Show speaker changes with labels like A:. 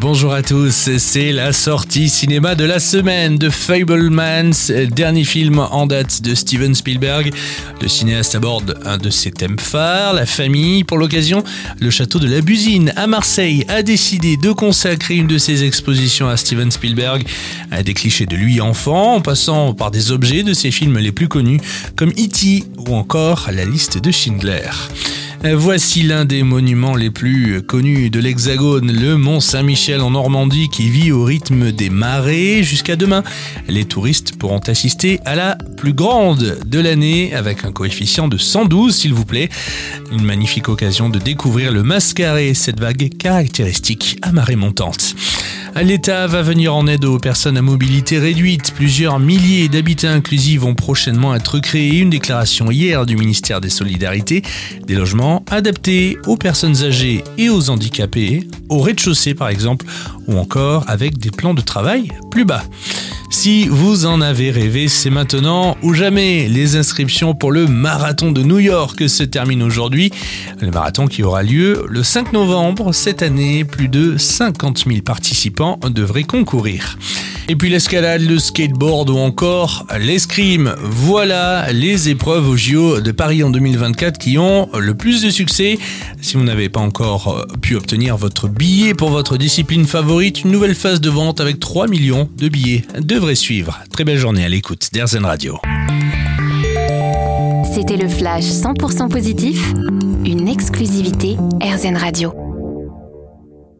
A: Bonjour à tous, c'est la sortie cinéma de la semaine de Fablemans, dernier film en date de Steven Spielberg. Le cinéaste aborde un de ses thèmes phares, la famille. Pour l'occasion, le château de la Busine à Marseille a décidé de consacrer une de ses expositions à Steven Spielberg, à des clichés de lui enfant, en passant par des objets de ses films les plus connus, comme E.T. ou encore la liste de Schindler. Voici l'un des monuments les plus connus de l'Hexagone, le Mont Saint-Michel en Normandie qui vit au rythme des marées. Jusqu'à demain, les touristes pourront assister à la plus grande de l'année avec un coefficient de 112 s'il vous plaît. Une magnifique occasion de découvrir le mascaré, cette vague caractéristique à marée montante. L'État va venir en aide aux personnes à mobilité réduite. Plusieurs milliers d'habitats inclusifs vont prochainement être créés. Une déclaration hier du ministère des Solidarités. Des logements adaptés aux personnes âgées et aux handicapés, au rez-de-chaussée par exemple, ou encore avec des plans de travail plus bas. Si vous en avez rêvé, c'est maintenant ou jamais. Les inscriptions pour le marathon de New York se terminent aujourd'hui. Le marathon qui aura lieu le 5 novembre cette année. Plus de 50 000 participants devraient concourir. Et puis l'escalade, le skateboard ou encore l'escrime. Voilà les épreuves au JO de Paris en 2024 qui ont le plus de succès. Si vous n'avez pas encore euh, pu obtenir votre billet pour votre discipline favorite, une nouvelle phase de vente avec 3 millions de billets devrait suivre. Très belle journée à l'écoute d'Airzen Radio.
B: C'était le flash 100% positif, une exclusivité AirZen Radio.